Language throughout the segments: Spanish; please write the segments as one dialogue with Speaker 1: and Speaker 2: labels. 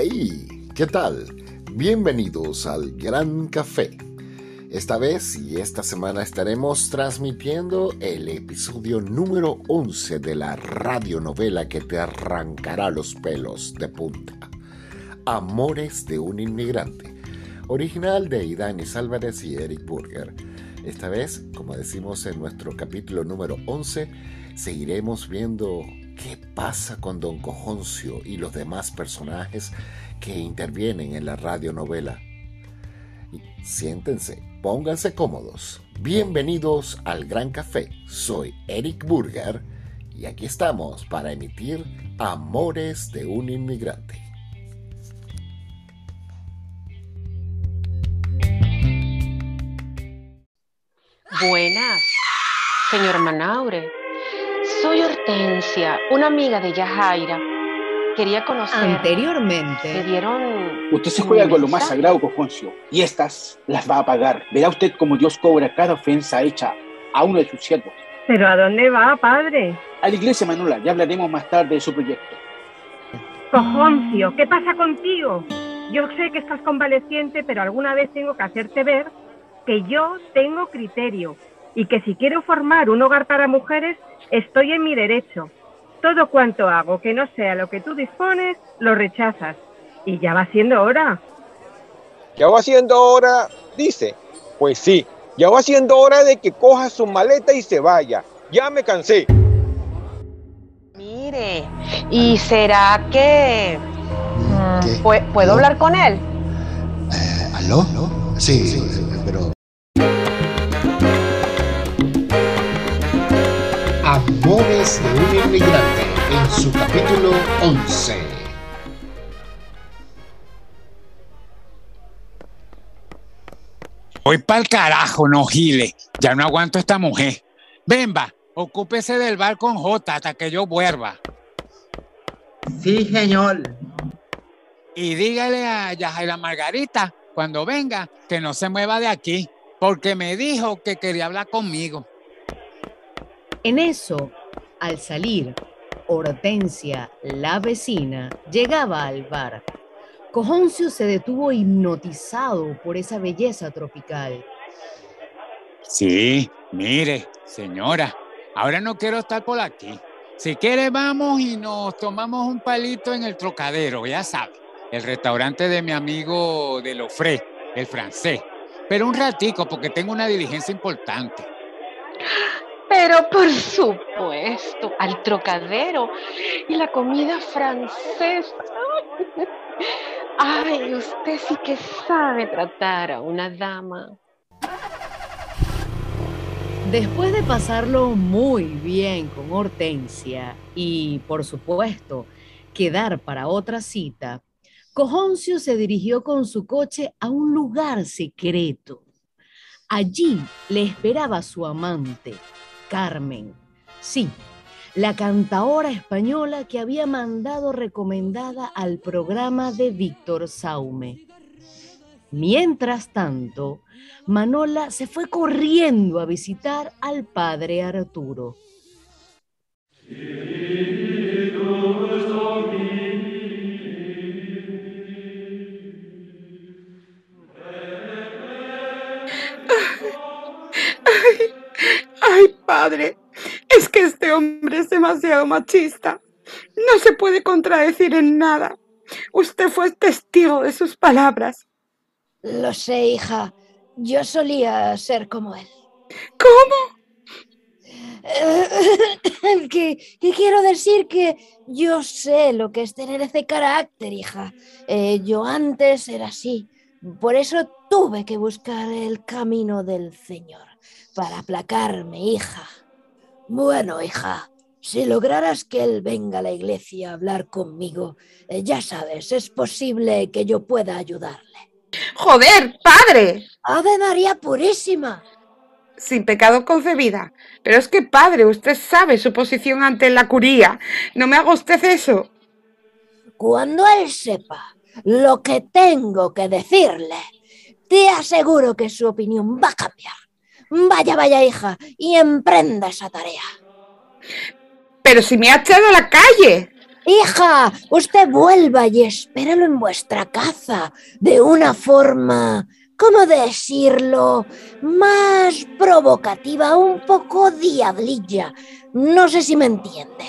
Speaker 1: Hey, ¿qué tal? Bienvenidos al Gran Café. Esta vez y esta semana estaremos transmitiendo el episodio número 11 de la radionovela que te arrancará los pelos de punta. Amores de un inmigrante, original de Idanis Álvarez y Eric Burger. Esta vez, como decimos en nuestro capítulo número 11, seguiremos viendo qué pasa con Don Cojoncio y los demás personajes que intervienen en la radionovela. Siéntense, pónganse cómodos. Bienvenidos al Gran Café. Soy Eric Burger y aquí estamos para emitir Amores de un Inmigrante.
Speaker 2: Buenas, señor Manaure. Soy Hortensia, una amiga de Yajaira. Quería conocer.
Speaker 3: Anteriormente.
Speaker 2: ¿Le dieron.
Speaker 4: Usted se juega con lo más sagrado, Cojoncio, y estas las va a pagar. Verá usted cómo Dios cobra cada ofensa hecha a uno de sus siervos.
Speaker 5: ¿Pero a dónde va, padre?
Speaker 4: A la iglesia, Manuela, ya hablaremos más tarde de su proyecto.
Speaker 5: Cojoncio, ¿qué pasa contigo? Yo sé que estás convaleciente, pero alguna vez tengo que hacerte ver que yo tengo criterio y que si quiero formar un hogar para mujeres, estoy en mi derecho. Todo cuanto hago que no sea lo que tú dispones, lo rechazas. Y ya va siendo hora.
Speaker 6: Ya va siendo hora, dice. Pues sí, ya va siendo hora de que coja su maleta y se vaya. Ya me cansé.
Speaker 2: Mire, ¿y será que... mm,
Speaker 7: ¿Qué?
Speaker 2: ¿pue- ¿Puedo hablar con él?
Speaker 7: Eh, ¿Aló? Sí, sí, pero... Amores de un inmigrante en su capítulo 11.
Speaker 8: Voy pa'l carajo, no gile. Ya no aguanto esta mujer. Ven, va, ocúpese del bar con J hasta que yo vuelva.
Speaker 9: Sí, señor.
Speaker 8: Y dígale a Yajaira Margarita, cuando venga, que no se mueva de aquí, porque me dijo que quería hablar conmigo.
Speaker 3: En eso, al salir, Hortensia, la vecina, llegaba al bar. Cojoncio se detuvo hipnotizado por esa belleza tropical.
Speaker 8: Sí, mire, señora, ahora no quiero estar por aquí. Si quiere, vamos y nos tomamos un palito en el trocadero, ya sabe, el restaurante de mi amigo de Lofré, el francés. Pero un ratico, porque tengo una diligencia importante.
Speaker 2: Pero por supuesto, al trocadero y la comida francesa. Ay, usted sí que sabe tratar a una dama.
Speaker 3: Después de pasarlo muy bien con Hortensia y, por supuesto, quedar para otra cita, Cojoncio se dirigió con su coche a un lugar secreto. Allí le esperaba su amante, Carmen. Sí, la cantaora española que había mandado recomendada al programa de Víctor Saume. Mientras tanto, Manola se fue corriendo a visitar al padre Arturo.
Speaker 10: Padre, es que este hombre es demasiado machista. No se puede contradecir en nada. Usted fue testigo de sus palabras.
Speaker 11: Lo sé, hija. Yo solía ser como él.
Speaker 10: ¿Cómo?
Speaker 11: que, que quiero decir que yo sé lo que es tener ese carácter, hija. Eh, yo antes era así. Por eso tuve que buscar el camino del Señor para aplacarme, hija. Bueno, hija, si lograras que él venga a la iglesia a hablar conmigo, eh, ya sabes, es posible que yo pueda ayudarle.
Speaker 10: Joder, padre.
Speaker 11: Ave María Purísima.
Speaker 10: Sin pecado concebida. Pero es que, padre, usted sabe su posición ante la curía. No me haga usted eso.
Speaker 11: Cuando él sepa lo que tengo que decirle, te aseguro que su opinión va a cambiar. Vaya, vaya, hija, y emprenda esa tarea.
Speaker 10: Pero si me ha echado a la calle.
Speaker 11: Hija, usted vuelva y espéralo en vuestra casa de una forma, ¿cómo decirlo? Más provocativa, un poco diablilla. No sé si me entiende.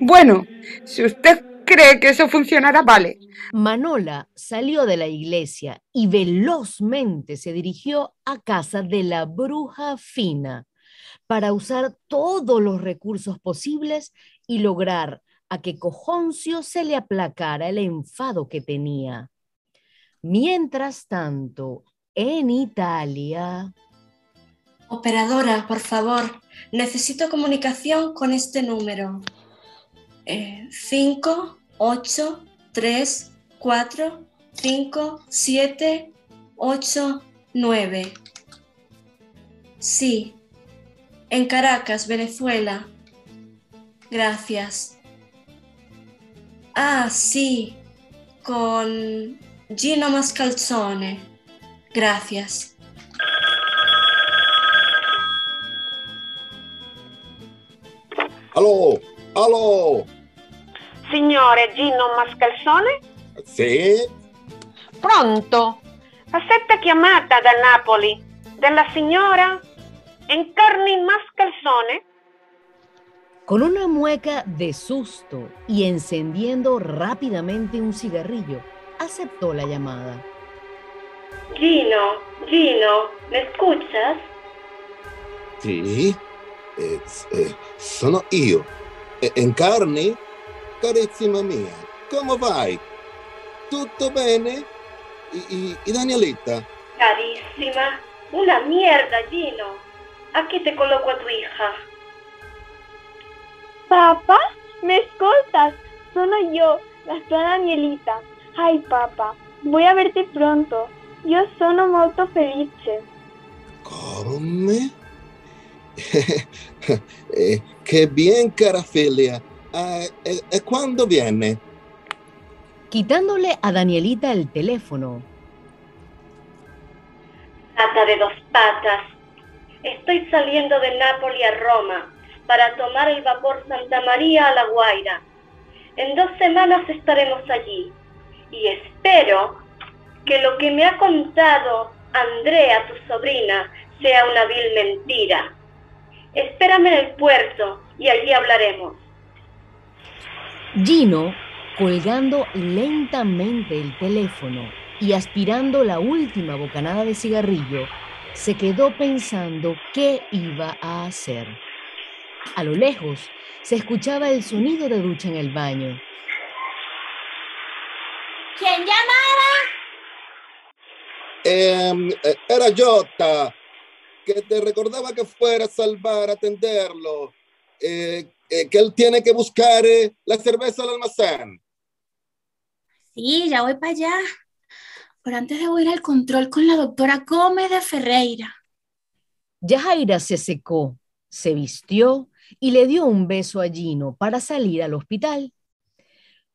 Speaker 10: Bueno, si usted cree que eso funcionará, vale.
Speaker 3: Manola salió de la iglesia y velozmente se dirigió a casa de la bruja fina para usar todos los recursos posibles y lograr a que Cojoncio se le aplacara el enfado que tenía. Mientras tanto, en Italia...
Speaker 12: Operadora, por favor, necesito comunicación con este número. 5, 8, 3, 4, 5, 7, 8, 9. Sí, en Caracas, Venezuela. Gracias. Ah, sí, con Gino Mascalzone. Gracias.
Speaker 13: Aló, aló.
Speaker 2: Signore Gino Mascalzone?
Speaker 13: Sì?
Speaker 2: Pronto? Aspetta chiamata da Napoli della signora Encarni Mascalzone?
Speaker 3: Con una mueca de susto y encendiendo rápidamente un cigarrillo, aceptó la llamada.
Speaker 12: Gino, Gino, ¿me escuchas?
Speaker 13: Sì? Eh, eh, sono io. Eh, Encarni? Carissima mia, come vai? Tutto bene? ¿Y, y, y Danielita?
Speaker 12: Carísima, una mierda, Gino. Aquí te coloco a tu hija.
Speaker 14: Papá, ¿me escoltas? Sono yo, la sua Danielita. Ay, papá, voy a verte pronto. Io sono molto felice.
Speaker 13: Come? eh, che bien, cara figlia. Eh, eh, eh, ¿Cuándo viene?
Speaker 3: Quitándole a Danielita el teléfono.
Speaker 12: Rata de dos patas. Estoy saliendo de Nápoles a Roma para tomar el vapor Santa María a La Guaira. En dos semanas estaremos allí y espero que lo que me ha contado Andrea, tu sobrina, sea una vil mentira. Espérame en el puerto y allí hablaremos.
Speaker 3: Gino, colgando lentamente el teléfono y aspirando la última bocanada de cigarrillo, se quedó pensando qué iba a hacer. A lo lejos se escuchaba el sonido de ducha en el baño.
Speaker 14: ¿Quién llamaba?
Speaker 13: Eh, era Jota, que te recordaba que fuera a salvar, a atenderlo, eh, eh, que él tiene que buscar eh, la cerveza al almacén.
Speaker 14: Sí, ya voy para allá. Pero antes debo ir al control con la doctora Gómez de Ferreira.
Speaker 3: Yajaira se secó, se vistió y le dio un beso a Gino para salir al hospital.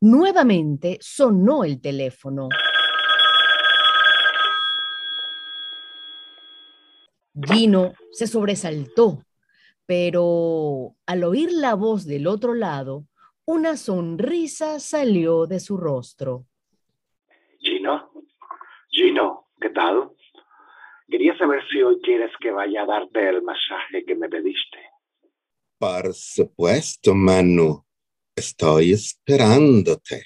Speaker 3: Nuevamente sonó el teléfono. Gino se sobresaltó, pero al oír la voz del otro lado, una sonrisa salió de su rostro.
Speaker 15: Gino, Gino, ¿qué tal? Quería saber si hoy quieres que vaya a darte el masaje que me pediste.
Speaker 13: Por supuesto, Manu. Estoy esperándote.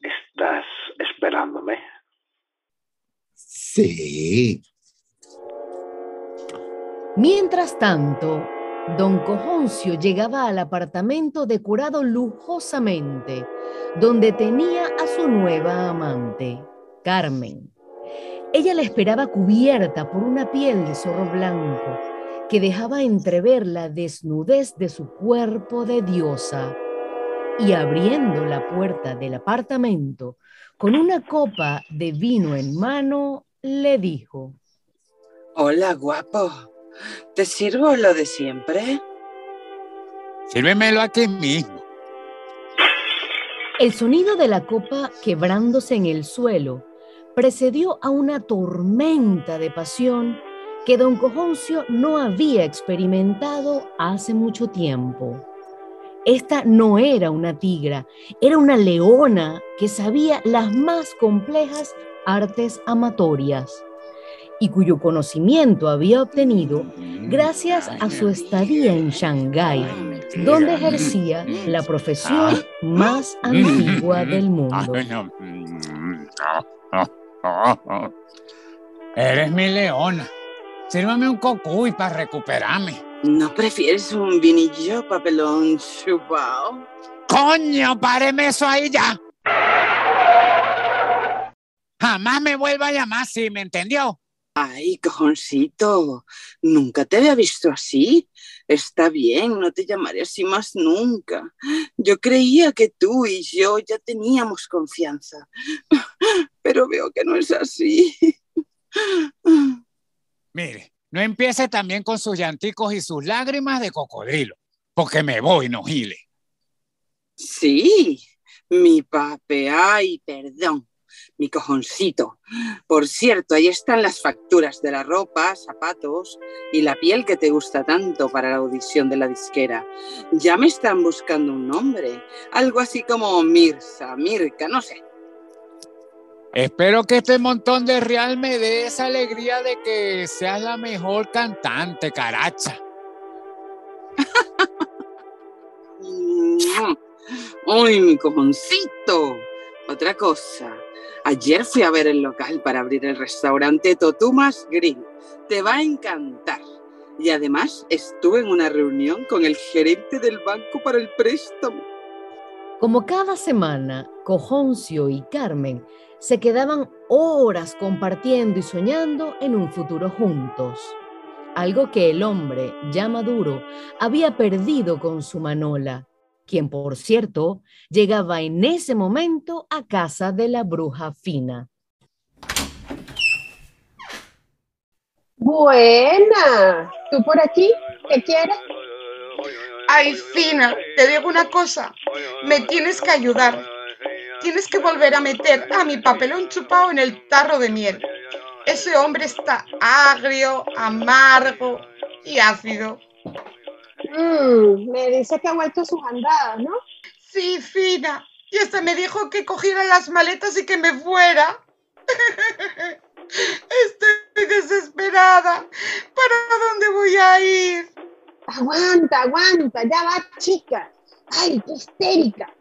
Speaker 15: ¿Estás esperándome?
Speaker 13: Sí.
Speaker 3: Mientras tanto, don Cojoncio llegaba al apartamento decorado lujosamente, donde tenía a su nueva amante, Carmen. Ella la esperaba cubierta por una piel de zorro blanco que dejaba entrever la desnudez de su cuerpo de diosa. Y abriendo la puerta del apartamento, con una copa de vino en mano, le dijo,
Speaker 16: Hola, guapo. ¿Te sirvo lo de siempre?
Speaker 8: Sírvemelo aquí mismo.
Speaker 3: El sonido de la copa quebrándose en el suelo precedió a una tormenta de pasión que don Cojoncio no había experimentado hace mucho tiempo. Esta no era una tigra, era una leona que sabía las más complejas artes amatorias y cuyo conocimiento había obtenido gracias a su estadía en Shanghái, donde ejercía la profesión más antigua del mundo.
Speaker 8: Eres mi leona. Sírvame un cocuy para recuperarme.
Speaker 16: ¿No prefieres un vinillo, papelón chupao?
Speaker 8: ¡Coño, páreme eso ahí ya! Jamás me vuelva a llamar así, ¿me entendió?
Speaker 16: Ay, cojoncito, nunca te había visto así. Está bien, no te llamaré así más nunca. Yo creía que tú y yo ya teníamos confianza, pero veo que no es así.
Speaker 8: Mire, no empiece también con sus llanticos y sus lágrimas de cocodrilo, porque me voy, no gile.
Speaker 16: Sí, mi pape, ay, perdón mi cojoncito. Por cierto, ahí están las facturas de la ropa, zapatos y la piel que te gusta tanto para la audición de la disquera. Ya me están buscando un nombre, algo así como Mirza, Mirka, no sé.
Speaker 8: Espero que este montón de real me dé esa alegría de que seas la mejor cantante, caracha.
Speaker 16: ¡Uy, mi cojoncito! Otra cosa, Ayer fui a ver el local para abrir el restaurante Totumas Grill. Te va a encantar. Y además estuve en una reunión con el gerente del banco para el préstamo.
Speaker 3: Como cada semana, Cojoncio y Carmen se quedaban horas compartiendo y soñando en un futuro juntos. Algo que el hombre, ya maduro, había perdido con su Manola quien por cierto llegaba en ese momento a casa de la bruja fina.
Speaker 2: Buena, ¿tú por aquí? ¿Qué quieres?
Speaker 10: Ay, Fina, te digo una cosa, me tienes que ayudar. Tienes que volver a meter a mi papelón chupado en el tarro de miel. Ese hombre está agrio, amargo y ácido.
Speaker 2: Mm, me dice que ha vuelto sus andadas, ¿no?
Speaker 10: Sí, Fina. Y hasta me dijo que cogiera las maletas y que me fuera. Estoy desesperada. ¿Para dónde voy a ir?
Speaker 2: Aguanta, aguanta, ya va, chica. Ay, qué histérica.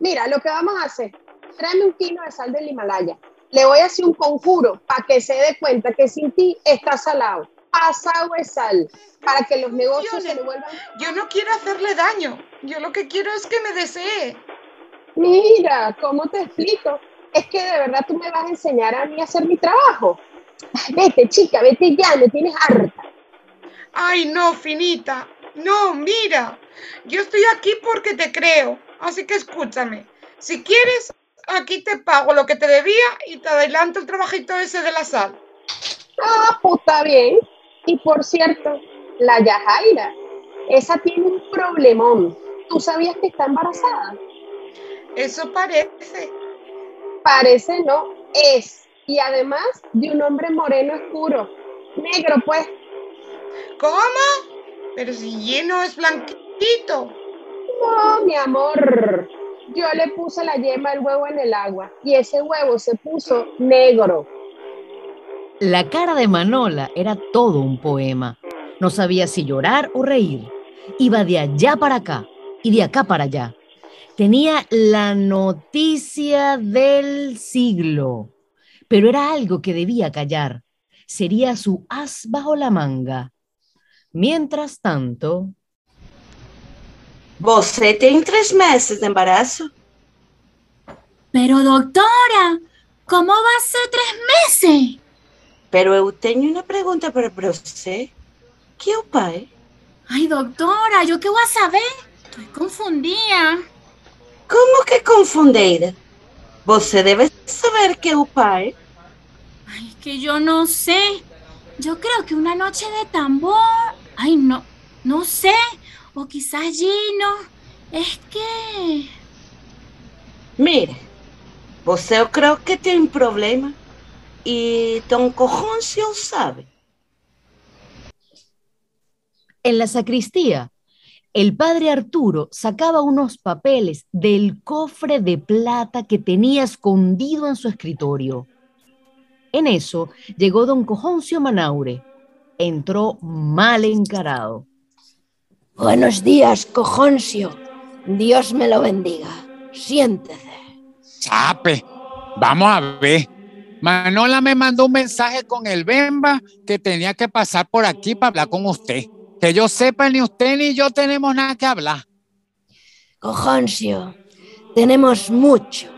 Speaker 2: Mira, lo que vamos a hacer, tráeme un kilo de sal del Himalaya. Le voy a hacer un conjuro para que se dé cuenta que sin ti está salado. Pasado es sal para que los negocios se devuelvan.
Speaker 10: Yo no quiero hacerle daño. Yo lo que quiero es que me desee.
Speaker 2: Mira, ¿cómo te explico? Es que de verdad tú me vas a enseñar a mí a hacer mi trabajo. vete, chica, vete ya, me tienes harta.
Speaker 10: Ay, no, finita. No, mira. Yo estoy aquí porque te creo. Así que escúchame. Si quieres, aquí te pago lo que te debía y te adelanto el trabajito ese de la sal.
Speaker 2: Ah, pues está bien. Y por cierto, la Yajaira, esa tiene un problemón. ¿Tú sabías que está embarazada?
Speaker 10: Eso parece.
Speaker 2: Parece no, es. Y además de un hombre moreno oscuro. Negro, pues.
Speaker 10: ¿Cómo? Pero si lleno es blanquito.
Speaker 2: No, mi amor. Yo le puse la yema del huevo en el agua y ese huevo se puso negro.
Speaker 3: La cara de Manola era todo un poema. No sabía si llorar o reír. Iba de allá para acá y de acá para allá. Tenía la noticia del siglo, pero era algo que debía callar. Sería su as bajo la manga. Mientras tanto...
Speaker 17: ¿Vos tiene tres meses de embarazo?
Speaker 18: Pero doctora, ¿cómo va a ser tres meses?
Speaker 17: Pero eu tenho una pregunta para você. ¿Qué es pai?
Speaker 18: Ay, doctora, ¿yo qué voy a saber? Estoy confundida.
Speaker 17: ¿Cómo que confundida? Você debe saber que es pai.
Speaker 18: Ay, que yo no sé. Yo creo que una noche de tambor. Ay, no, no sé. O quizás Gino. Es que...
Speaker 17: Mire, você eu creo que tiene un problema. Y Don Cojoncio sabe.
Speaker 3: En la sacristía, el padre Arturo sacaba unos papeles del cofre de plata que tenía escondido en su escritorio. En eso llegó don Cojoncio Manaure. Entró mal encarado.
Speaker 11: Buenos días, Cojoncio. Dios me lo bendiga. Siéntese.
Speaker 8: Chape, vamos a ver. Manola me mandó un mensaje con el Bemba que tenía que pasar por aquí para hablar con usted. Que yo sepa, ni usted ni yo tenemos nada que hablar.
Speaker 11: Cojoncio, tenemos mucho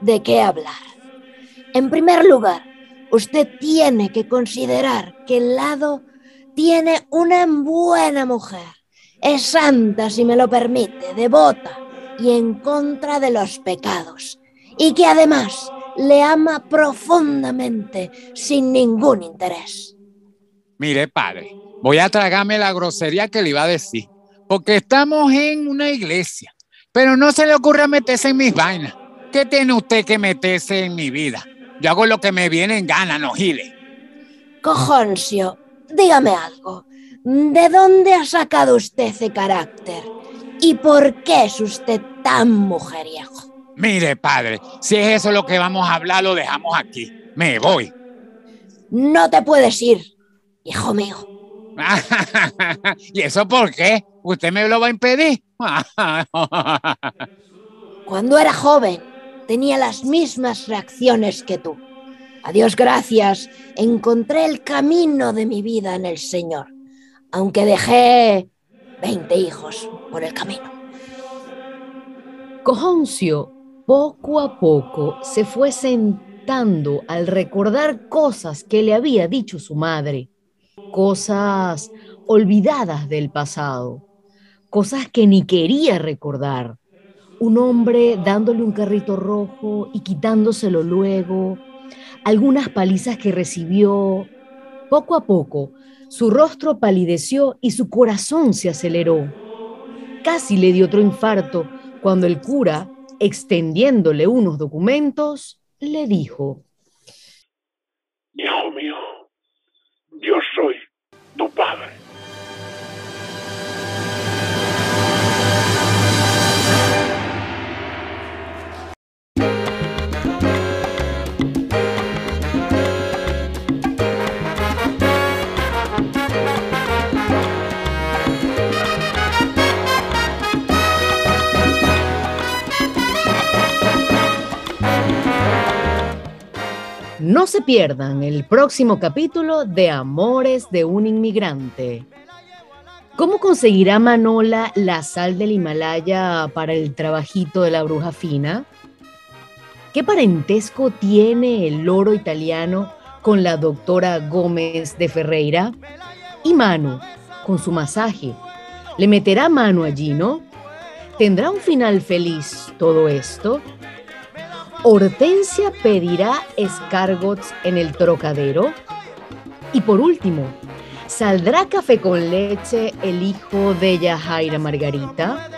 Speaker 11: de qué hablar. En primer lugar, usted tiene que considerar que el lado tiene una buena mujer. Es santa, si me lo permite, devota y en contra de los pecados. Y que además le ama profundamente sin ningún interés.
Speaker 8: Mire, padre, voy a tragarme la grosería que le iba a decir, porque estamos en una iglesia, pero no se le ocurre meterse en mis vainas. ¿Qué tiene usted que meterse en mi vida? Yo hago lo que me viene en gana, no gile.
Speaker 11: Cojoncio, dígame algo. ¿De dónde ha sacado usted ese carácter? ¿Y por qué es usted tan mujeriego?
Speaker 8: Mire, padre, si es eso lo que vamos a hablar, lo dejamos aquí. Me voy.
Speaker 11: No te puedes ir, hijo mío.
Speaker 8: ¿Y eso por qué? ¿Usted me lo va a impedir?
Speaker 11: Cuando era joven, tenía las mismas reacciones que tú. A Dios gracias, encontré el camino de mi vida en el Señor, aunque dejé 20 hijos por el camino.
Speaker 3: Cojoncio poco a poco se fue sentando al recordar cosas que le había dicho su madre, cosas olvidadas del pasado, cosas que ni quería recordar. Un hombre dándole un carrito rojo y quitándoselo luego, algunas palizas que recibió. Poco a poco, su rostro palideció y su corazón se aceleró. Casi le dio otro infarto cuando el cura extendiéndole unos documentos, le dijo,
Speaker 15: Hijo mío, yo soy tu padre.
Speaker 3: No se pierdan el próximo capítulo de Amores de un inmigrante. ¿Cómo conseguirá Manola la sal del Himalaya para el trabajito de la bruja fina? ¿Qué parentesco tiene el loro italiano con la doctora Gómez de Ferreira? Y Manu, con su masaje, ¿le meterá mano allí, no? ¿Tendrá un final feliz todo esto? Hortensia pedirá escargots en el trocadero. Y por último, ¿saldrá café con leche el hijo de Yajaira Margarita?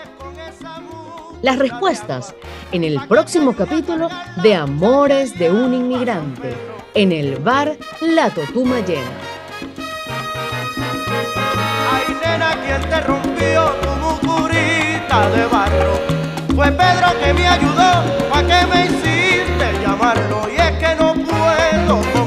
Speaker 3: Las respuestas en el próximo capítulo de Amores de un inmigrante, en el bar La Totuma Llena.
Speaker 19: Nena, ¿quién te rompió tu de barro? Fue Pedro que me ayudó, ¿pa' que me hiciste llamarlo? Y es que no puedo.